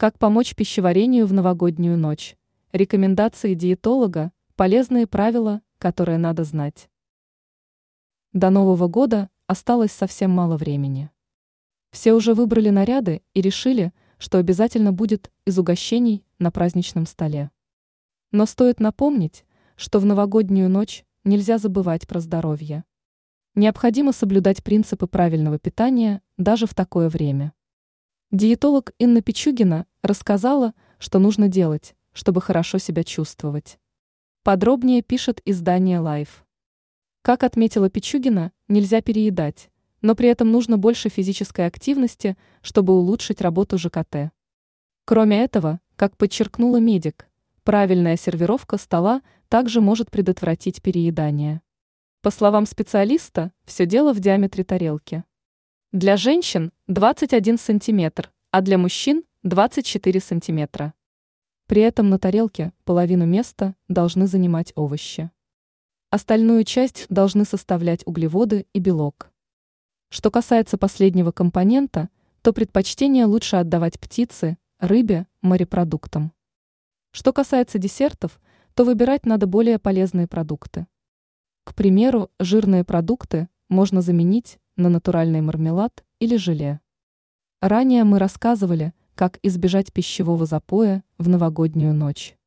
Как помочь пищеварению в новогоднюю ночь? Рекомендации диетолога, полезные правила, которые надо знать. До Нового года осталось совсем мало времени. Все уже выбрали наряды и решили, что обязательно будет из угощений на праздничном столе. Но стоит напомнить, что в новогоднюю ночь нельзя забывать про здоровье. Необходимо соблюдать принципы правильного питания даже в такое время. Диетолог Инна Пичугина рассказала, что нужно делать, чтобы хорошо себя чувствовать. Подробнее пишет издание Life. Как отметила Пичугина, нельзя переедать, но при этом нужно больше физической активности, чтобы улучшить работу ЖКТ. Кроме этого, как подчеркнула медик, правильная сервировка стола также может предотвратить переедание. По словам специалиста, все дело в диаметре тарелки. Для женщин 21 сантиметр, а для мужчин 24 сантиметра. При этом на тарелке половину места должны занимать овощи. Остальную часть должны составлять углеводы и белок. Что касается последнего компонента, то предпочтение лучше отдавать птице, рыбе, морепродуктам. Что касается десертов, то выбирать надо более полезные продукты. К примеру, жирные продукты можно заменить на натуральный мармелад или желе. Ранее мы рассказывали, как избежать пищевого запоя в новогоднюю ночь.